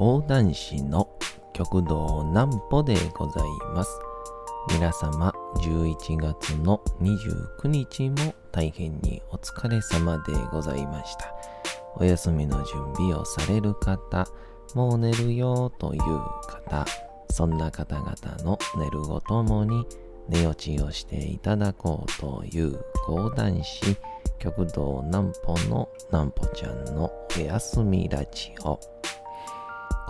講談師の極道南歩でございます。皆様、11月の29日も大変にお疲れ様でございました。お休みの準備をされる方、もう寝るよという方、そんな方々の寝るごともに寝落ちをしていただこうという講談師、極道南歩の南歩ちゃんのお休みラジオ。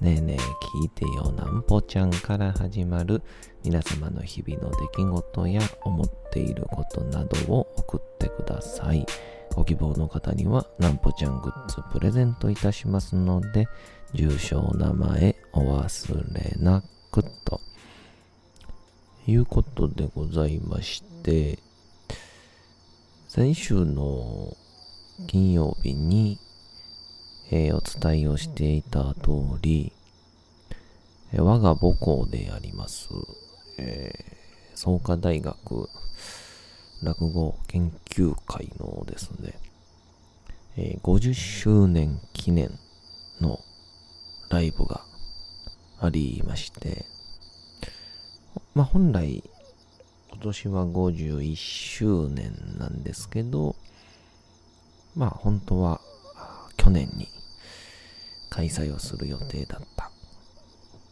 ねえねえ聞いてよなんぽちゃんから始まる皆様の日々の出来事や思っていることなどを送ってください。ご希望の方にはなんぽちゃんグッズプレゼントいたしますので、住所お名前お忘れなくと。いうことでございまして、先週の金曜日に、えーお伝えをしていた通り、えー我が母校であります、えー創価大学落語研究会のですね、えー50周年記念のライブがありまして、まあ本来今年は51周年なんですけど、まあ本当は去年に開催をする予定だった。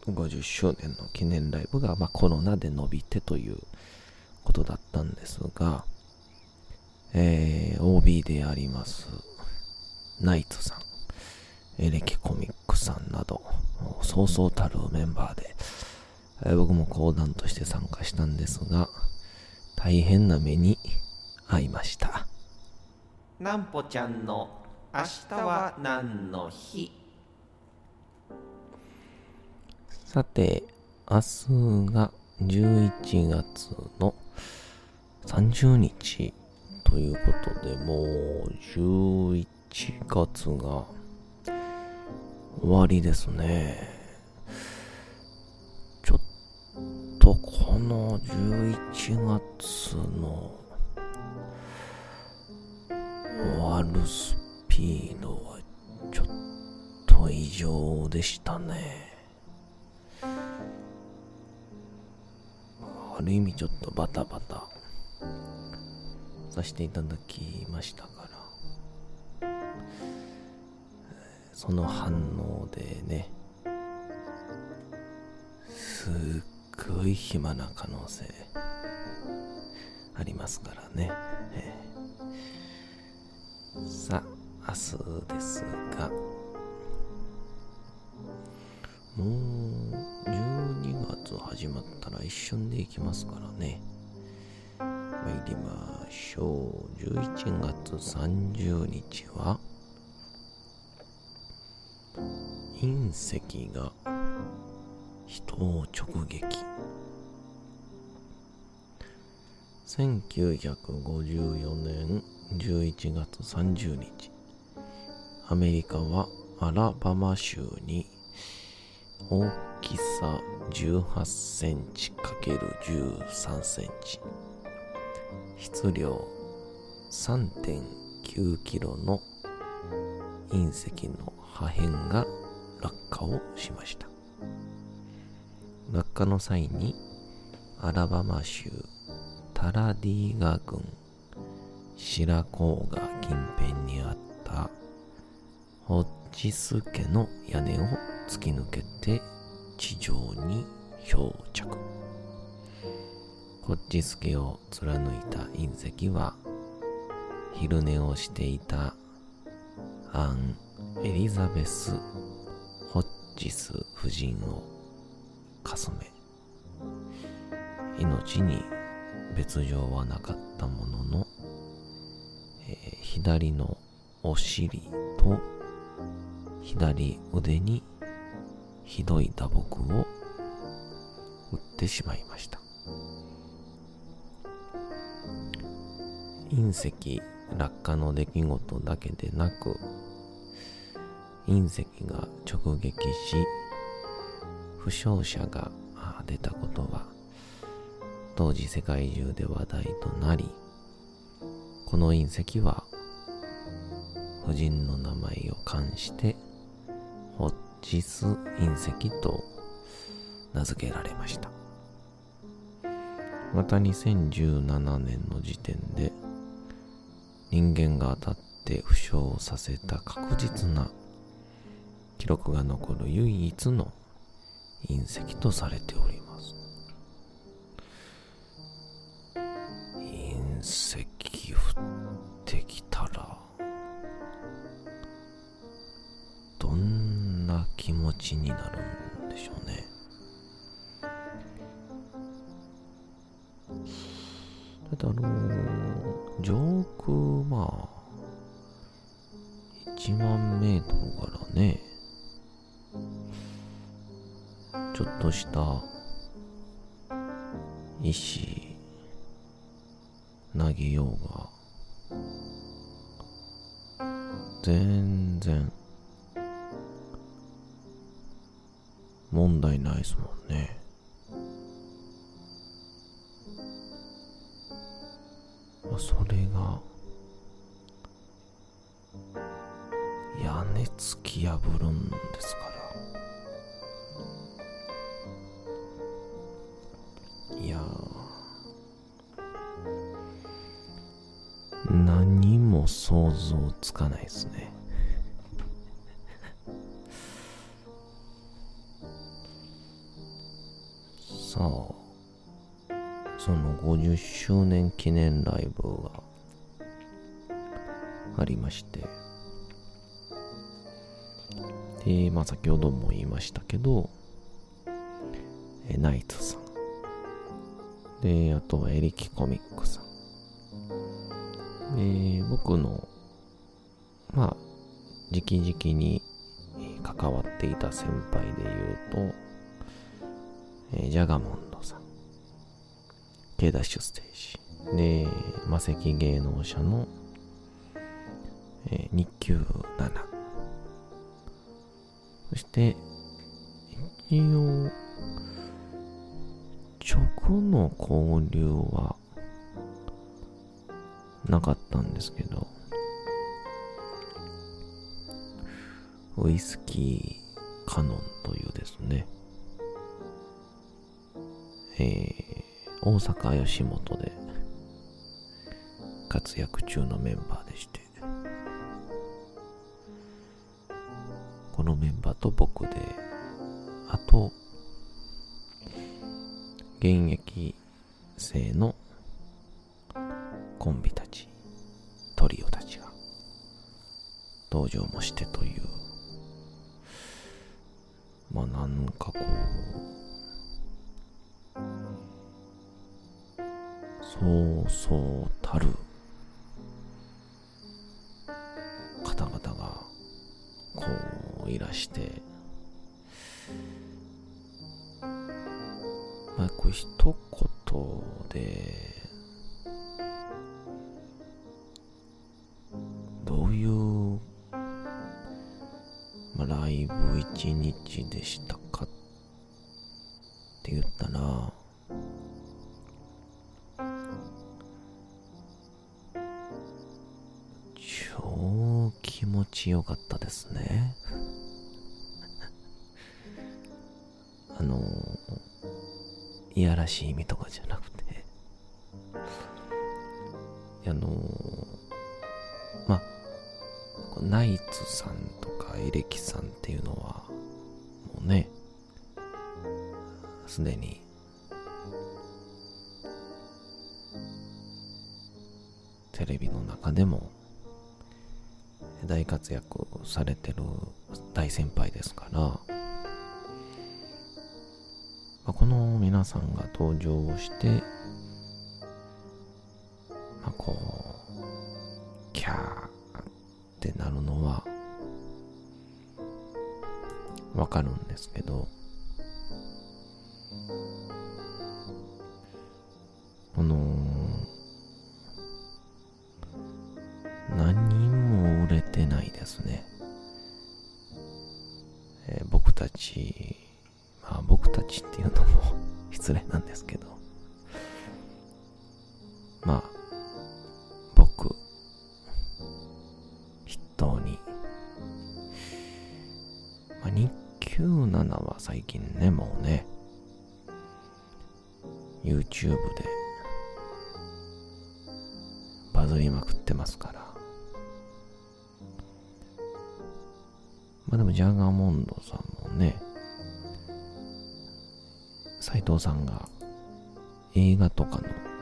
50周年の記念ライブが、まあ、コロナで伸びてということだったんですが、えー OB でありますナイツさんエレキコミックさんなどそうそうたるメンバーで、えー僕も講談として参加したんですが大変な目に遭いました。なんぽちゃんの明日は何の日？さて、明日が11月の30日ということで、もう11月が終わりですね。ちょっとこの11月の終わるスピードはちょっと異常でしたね。ある意味ちょっとバタバタさせていただきましたから、その反応でね、すっごい暇な可能性ありますからね。えーさあ、明日ですが、もう一瞬で行きますからね。参りましょう。11月30日は、隕石が人を直撃。1954年11月30日、アメリカはアラバマ州に大きさ18センチ ×13 センチ。質量3.9キロの隕石の破片が落下をしました。落下の際にアラバマ州タラディーガ郡白甲賀近辺にあったホッジス家の屋根を突き抜けて地上に漂着。ホッジス家を貫いた隕石は昼寝をしていたアン・エリザベス・ホッジス夫人をかすめ。命に別状はなかったものの、えー左のお尻と左腕にひどい打撲を打ってしまいました。隕石落下の出来事だけでなく隕石が直撃し負傷者が出たことは当時世界中で話題となりこの隕石は夫人の名前を冠してホッジス隕石と名付けられました。また2017年の時点で人間が当たって負傷させた確実な記録が残る唯一の隕石とされております。気持ちになるんでしょうね。だってあのー、上空まあ1万メートルからねちょっとした石投げようが全然問題ないですもんね。それが屋根突き破るんですかありましてで、まあ先ほども言いましたけど、えナイツさん。で、あとはエリキコミックさん。で、僕の、まあ、直々に関わっていた先輩で言うと、えジャガモンドさん。K ダッシュステージ。で、魔石芸能者の、え日給7。そして、一応、直の交流はなかったんですけど、ウイスキーカノンというですね、えー、大阪吉本で活躍中のメンバーでして、メンバーと僕で、あと、現役生のコンビたち、トリオたちが登場もしてという、まあなんかこう、そうそうたるまあこう一言でどういう、まあ、ライブ一日でしたかいやらしい意味とかじゃなくて、あの、まあ、ナイツさんとかエレキさんっていうのは、もうね、すでに、テレビの中でも大活躍されてる大先輩ですから、まあ、この皆さんが登場して、まあ、こう、キャーってなるのは、わかるんですけど、筆頭に、まあ、日給7は最近ね、もうね、YouTube でバズりまくってますから。まあでもジャガーモンドさんもね、斎藤さんが映画とかの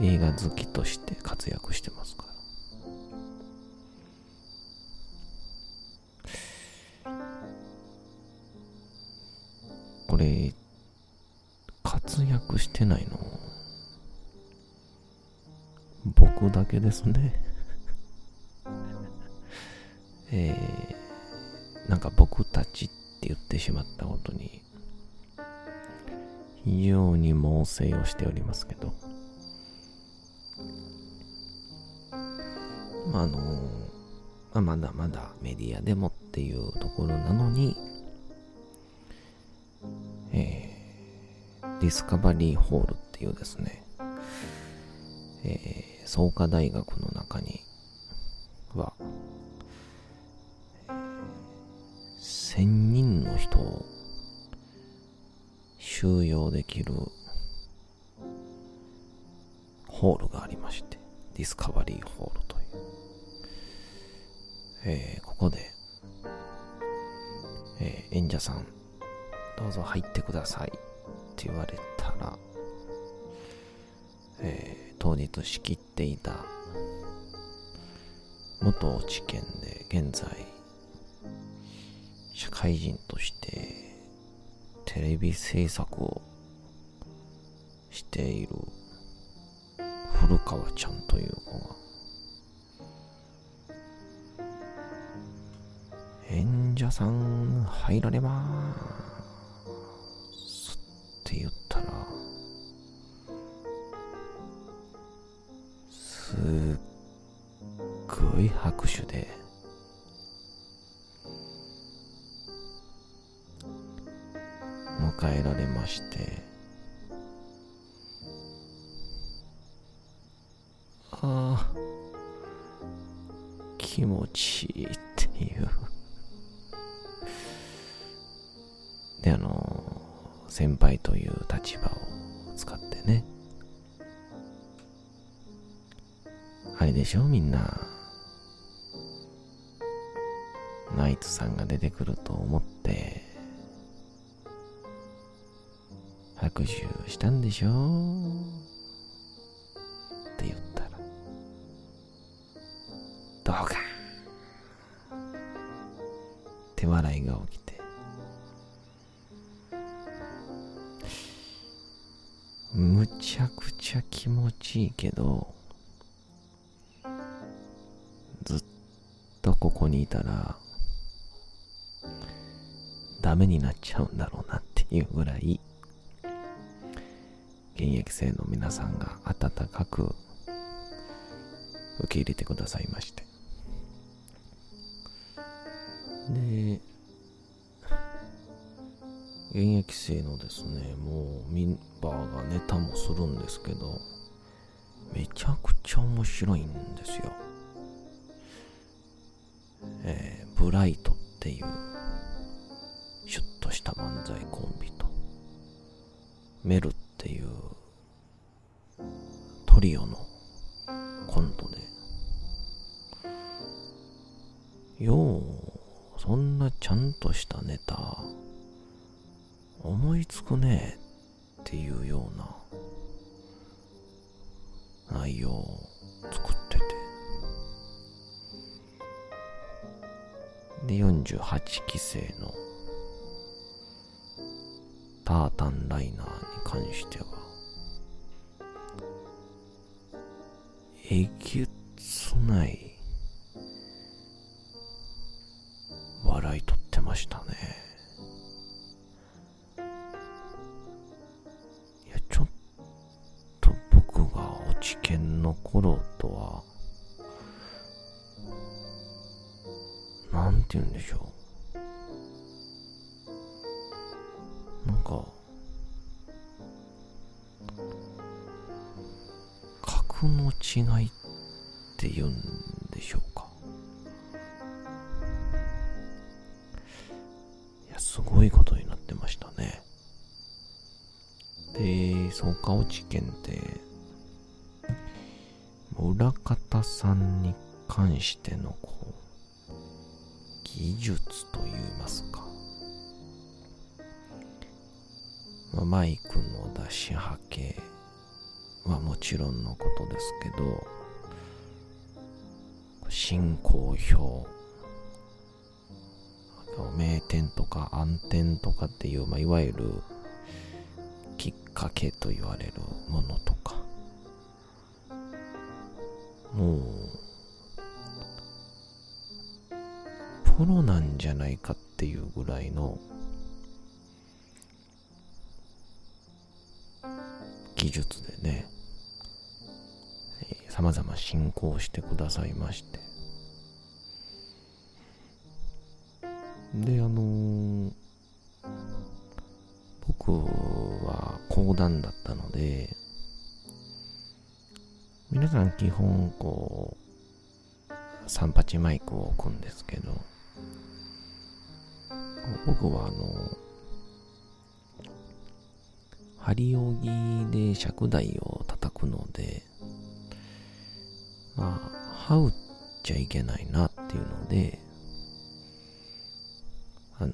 映画好きとして活躍してますから。これ、活躍してないの、僕だけですね。えー、なんか僕たちって言ってしまったことに、非常に猛省をしておりますけど、あ、の、まあ、まだまだメディアでもっていうところなのに、えー、ディスカバリーホールっていうですね、えー、創価大学の中には、1000人の人を収容できるホールがありまして、ディスカバリーホールという。えー、ここで、えー、演者さん、どうぞ入ってくださいって言われたら、えー、当日仕切っていた元知見で現在社会人としてテレビ制作をしている古川ちゃんという子が者さん入られまーすって言ったらすっごい拍手で迎えられましてああ気持ちいいっていう。であの先輩という立場を使ってね。あれでしょ？みんな。ナイツさんが出てくると思って。拍手したんでしょ？ずっとここにいたらダメになっちゃうんだろうなっていうぐらい現役生の皆さんが温かく受け入れてくださいまして。で現役生のですねもうメンバーがネタもするんですけどめちゃくちゃ面白いんですよ。えー、ブライトっていうシュッとした漫才コンビとメルっていうトリオのコントでようそんなちゃんとしたネタ思いつくねっていうような内容を作ってで48期生のタータンライナーに関してはえげつない格の違いって言うんでしょうか。いや、すごいことになってましたね。で、草加落ち県って、裏方さんに関してのこう、技術といいますか。まあ、マイクの出しはけはもちろんのことですけど、進行表、名店とか暗点とかっていう、まあ、いわゆるきっかけと言われるものとか、もう、プロなんじゃないかっていうぐらいの技術でね、様々進行してくださいまして。で、あのー、僕は講談だったので、皆さん基本こう、三八マイクを置くんですけど、僕はあの、針扇で尺台を叩くので、まあ、羽打っちゃいけないなっていうので、あの、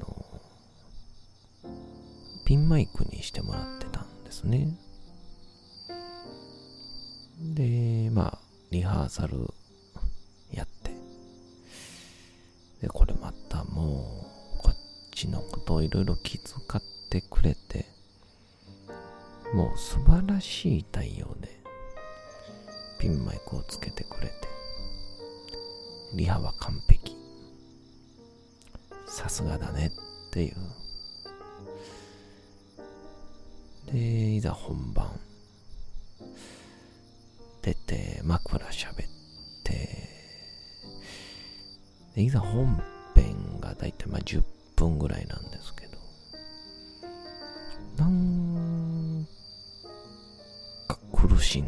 ピンマイクにしてもらってたんですね。で、まあ、リハーサルやって。で、これまたもう、こっちのことをいろいろ気遣ってくれて、もう素晴らしい対応で、ピンマイクをつけてくれて、リハは完璧。さすがだねっていう。で、いざ本番。出て、枕喋って、で、いざ本編がだいたいまあ10分ぐらいなんですけど、なんか苦しいん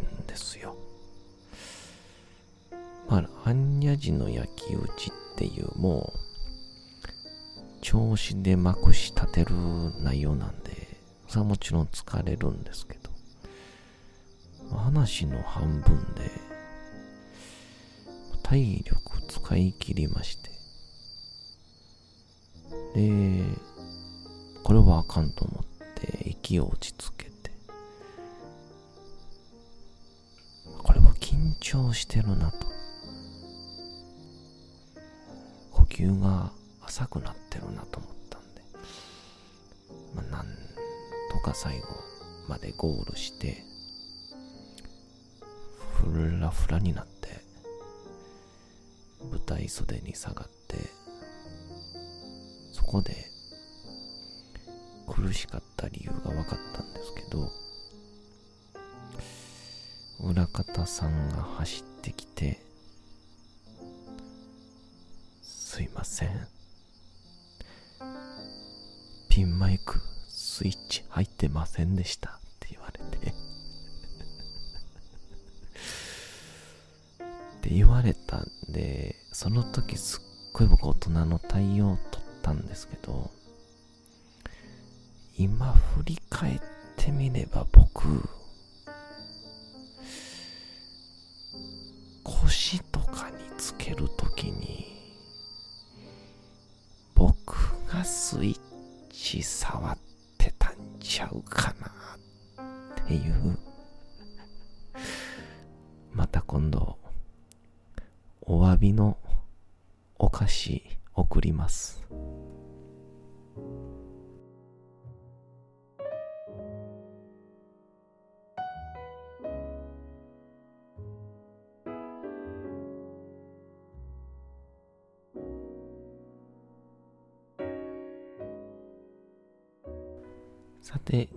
般若寺の焼き打ちっていうもう、調子でまくし立てる内容なんで、それはもちろん疲れるんですけど、話の半分で、体力使い切りまして、で、これはあかんと思って息を落ち着けて、これは緊張してるなと。呼吸が浅くなってるなと思ったんで、まあ、なんとか最後までゴールして、フラフラになって、舞台袖に下がって、そこで苦しかった理由が分かったんですけど、裏方さんが走ってきて、せん。ピンマイクスイッチ入ってませんでしたって言われて って言われたんで、その時すっごい僕大人の対応を取ったんですけど、今振り返ってみれば僕、スイッチ触ってたんちゃうかなっていう。また今度、お詫びのお菓子送ります。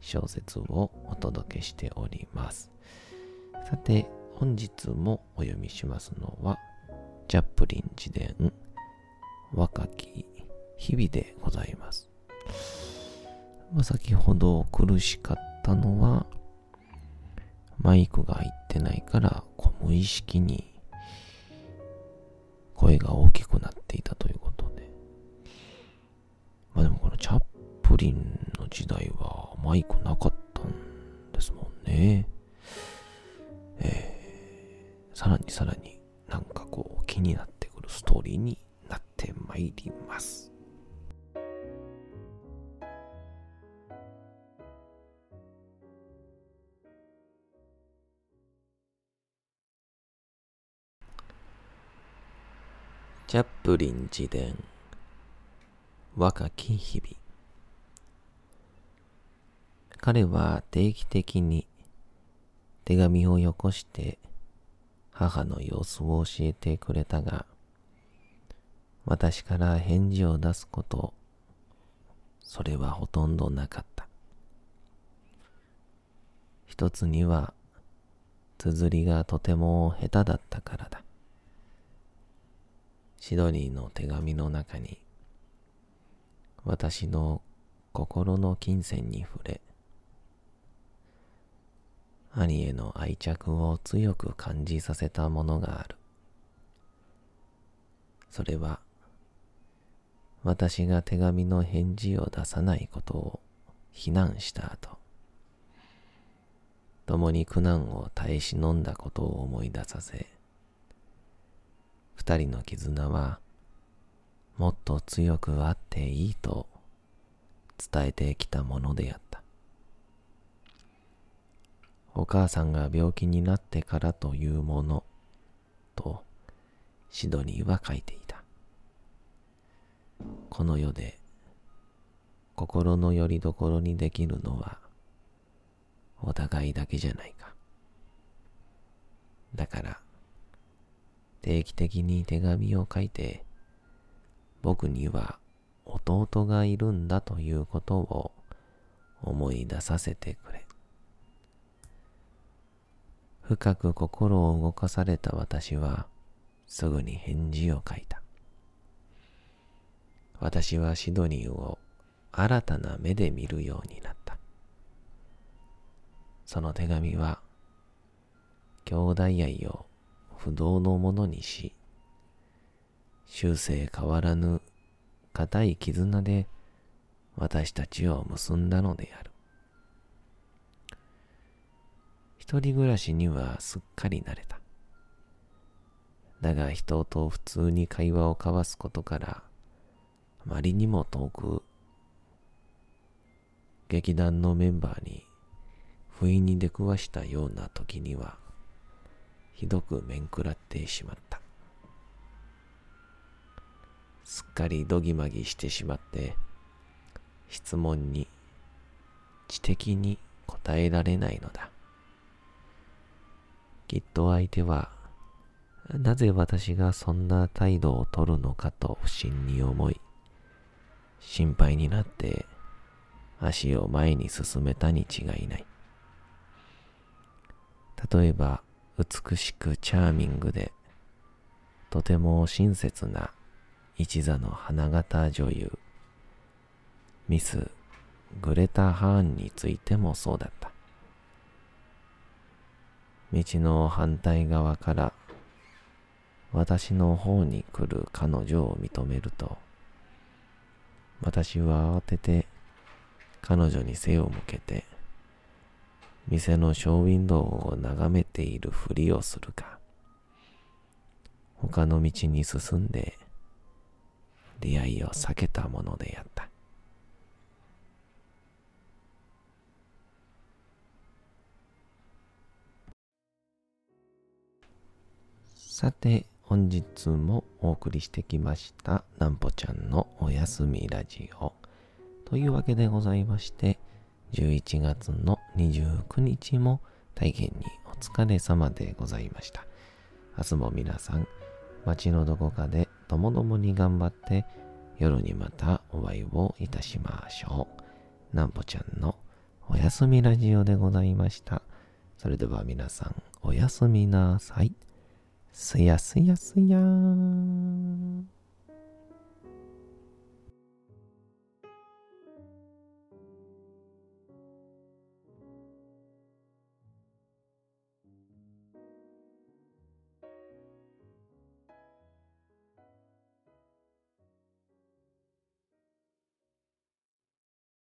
小説をお届けしております。さて、本日もお読みしますのは、チャップリン自伝、若き日々でございます。まあ、先ほど苦しかったのは、マイクが入ってないから、無意識に声が大きくなっていたということで。まあでもこのチャッププリンの時代はマイクなかったんですもんね。えー、さらにさらになんかこう気になってくるストーリーになってまいります。チャップリン自伝若き日々彼は定期的に手紙をよこして母の様子を教えてくれたが私から返事を出すことそれはほとんどなかった。一つには綴りがとても下手だったからだ。シドニーの手紙の中に私の心の金銭に触れ兄への愛着を強く感じさせたものがあるそれは私が手紙の返事を出さないことを非難した後共に苦難を耐え忍んだことを思い出させ二人の絆はもっと強くあっていいと伝えてきたものであった。お母さんが病気になってからというものとシドニーは書いていた。この世で心の拠り所にできるのはお互いだけじゃないか。だから定期的に手紙を書いて、僕には弟がいるんだということを思い出させてくれ。深く心を動かされた私はすぐに返事を書いた。私はシドニーを新たな目で見るようになった。その手紙は兄弟愛を不動のものにし、終生変わらぬ固い絆で私たちを結んだのである。一人暮らしにはすっかり慣れた。だが人と普通に会話を交わすことから、あまりにも遠く、劇団のメンバーに不意に出くわしたような時には、ひどく面食らってしまった。すっかりどぎまぎしてしまって、質問に知的に答えられないのだ。きっと相手は、なぜ私がそんな態度をとるのかと不審に思い、心配になって足を前に進めたに違いない。例えば、美しくチャーミングで、とても親切な一座の花形女優、ミス・グレタ・ハーンについてもそうだった。道の反対側から私の方に来る彼女を認めると、私は慌てて彼女に背を向けて、店のショーウィンドウを眺めているふりをするか、他の道に進んで出会いを避けたものであった。さて、本日もお送りしてきましたなんぽちゃんのおやすみラジオ。というわけでございまして、11月の29日も大変にお疲れ様でございました。明日も皆さん、街のどこかでともどもに頑張って夜にまたお会いをいたしましょう。なんぽちゃんのおやすみラジオでございました。それでは皆さんおやすみなさい。すやすやすやーん。